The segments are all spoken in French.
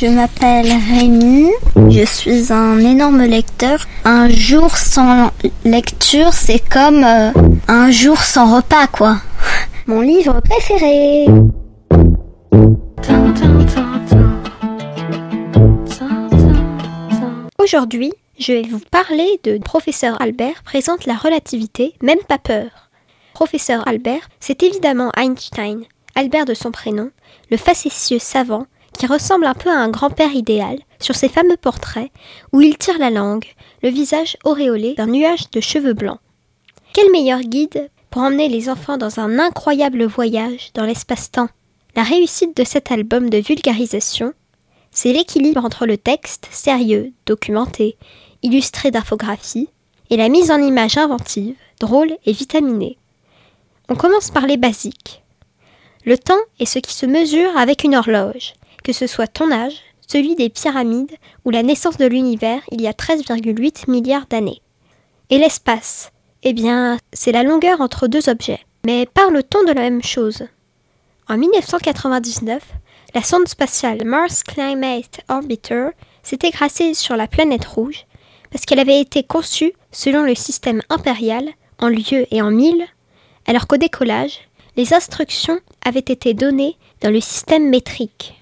Je m'appelle Rémi, je suis un énorme lecteur. Un jour sans lecture, c'est comme euh, un jour sans repas, quoi. Mon livre préféré. Aujourd'hui, je vais vous parler de Professeur Albert présente la relativité, même pas peur. Professeur Albert, c'est évidemment Einstein, Albert de son prénom, le facétieux savant qui ressemble un peu à un grand-père idéal sur ses fameux portraits où il tire la langue, le visage auréolé d'un nuage de cheveux blancs. Quel meilleur guide pour emmener les enfants dans un incroyable voyage dans l'espace-temps? La réussite de cet album de vulgarisation c'est l'équilibre entre le texte, sérieux, documenté, illustré d'infographies, et la mise en image inventive, drôle et vitaminée. On commence par les basiques. Le temps est ce qui se mesure avec une horloge, que ce soit ton âge, celui des pyramides ou la naissance de l'univers il y a 13,8 milliards d'années. Et l'espace Eh bien, c'est la longueur entre deux objets. Mais parle-t-on de la même chose? En 1999, la sonde spatiale Mars Climate Orbiter s'était grassée sur la planète rouge parce qu'elle avait été conçue selon le système impérial en lieu et en mille, alors qu'au décollage, les instructions avaient été données dans le système métrique.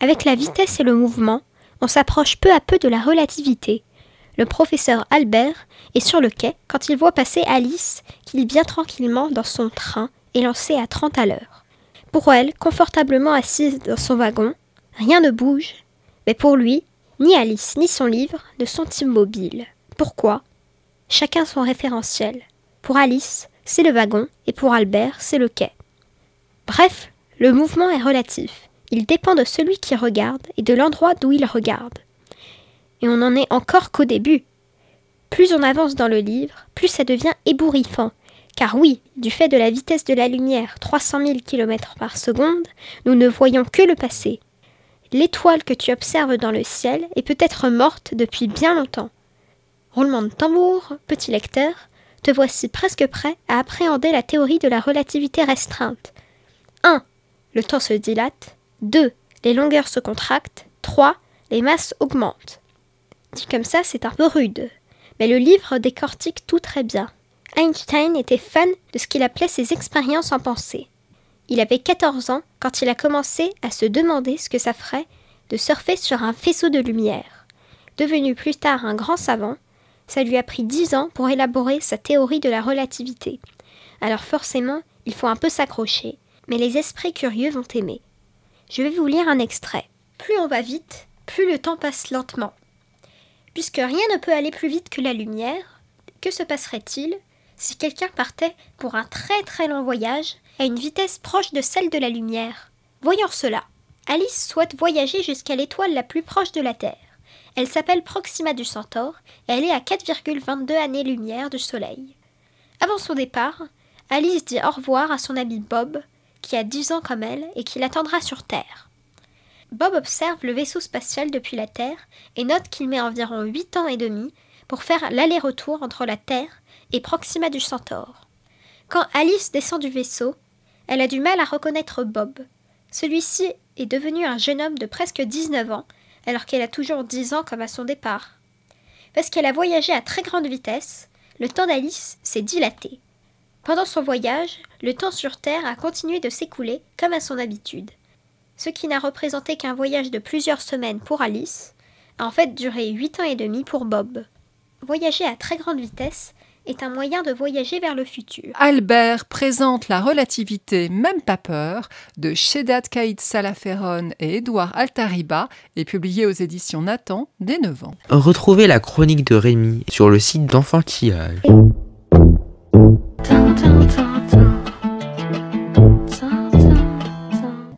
Avec la vitesse et le mouvement, on s'approche peu à peu de la relativité. Le professeur Albert est sur le quai quand il voit passer Alice qui lit bien tranquillement dans son train élancé à 30 à l'heure. Pour elle, confortablement assise dans son wagon, rien ne bouge, mais pour lui, ni Alice ni son livre ne sont immobiles. Pourquoi? Chacun son référentiel. Pour Alice, c'est le wagon, et pour Albert, c'est le quai. Bref, le mouvement est relatif. Il dépend de celui qui regarde et de l'endroit d'où il regarde. Et on n'en est encore qu'au début. Plus on avance dans le livre, plus ça devient ébouriffant, car oui, du fait de la vitesse de la lumière, 300 000 km par seconde, nous ne voyons que le passé. L'étoile que tu observes dans le ciel est peut-être morte depuis bien longtemps. Roulement de tambour, petit lecteur, te voici presque prêt à appréhender la théorie de la relativité restreinte. 1. Le temps se dilate. 2. Les longueurs se contractent. 3. Les masses augmentent. Dit comme ça, c'est un peu rude, mais le livre décortique tout très bien. Einstein était fan de ce qu'il appelait ses expériences en pensée. Il avait 14 ans quand il a commencé à se demander ce que ça ferait de surfer sur un faisceau de lumière. Devenu plus tard un grand savant, ça lui a pris 10 ans pour élaborer sa théorie de la relativité. Alors forcément, il faut un peu s'accrocher, mais les esprits curieux vont aimer. Je vais vous lire un extrait. Plus on va vite, plus le temps passe lentement. Puisque rien ne peut aller plus vite que la lumière, que se passerait-il si quelqu'un partait pour un très très long voyage à une vitesse proche de celle de la lumière? Voyons cela. Alice souhaite voyager jusqu'à l'étoile la plus proche de la Terre. Elle s'appelle Proxima du Centaure et elle est à 4,22 années-lumière du Soleil. Avant son départ, Alice dit au revoir à son ami Bob, qui a 10 ans comme elle et qui l'attendra sur Terre. Bob observe le vaisseau spatial depuis la Terre et note qu'il met environ 8 ans et demi pour faire l'aller-retour entre la Terre et Proxima du Centaure. Quand Alice descend du vaisseau, elle a du mal à reconnaître Bob. Celui-ci est devenu un jeune homme de presque 19 ans, alors qu'elle a toujours 10 ans comme à son départ. Parce qu'elle a voyagé à très grande vitesse, le temps d'Alice s'est dilaté. Pendant son voyage, le temps sur Terre a continué de s'écouler comme à son habitude. Ce qui n'a représenté qu'un voyage de plusieurs semaines pour Alice, a en fait duré 8 ans et demi pour Bob. Voyager à très grande vitesse est un moyen de voyager vers le futur. Albert présente la relativité Même pas peur de Shedat Kaïd Salaferon et Édouard Altariba et publié aux éditions Nathan dès 9 ans. Retrouvez la chronique de Rémi sur le site d'enfantillage.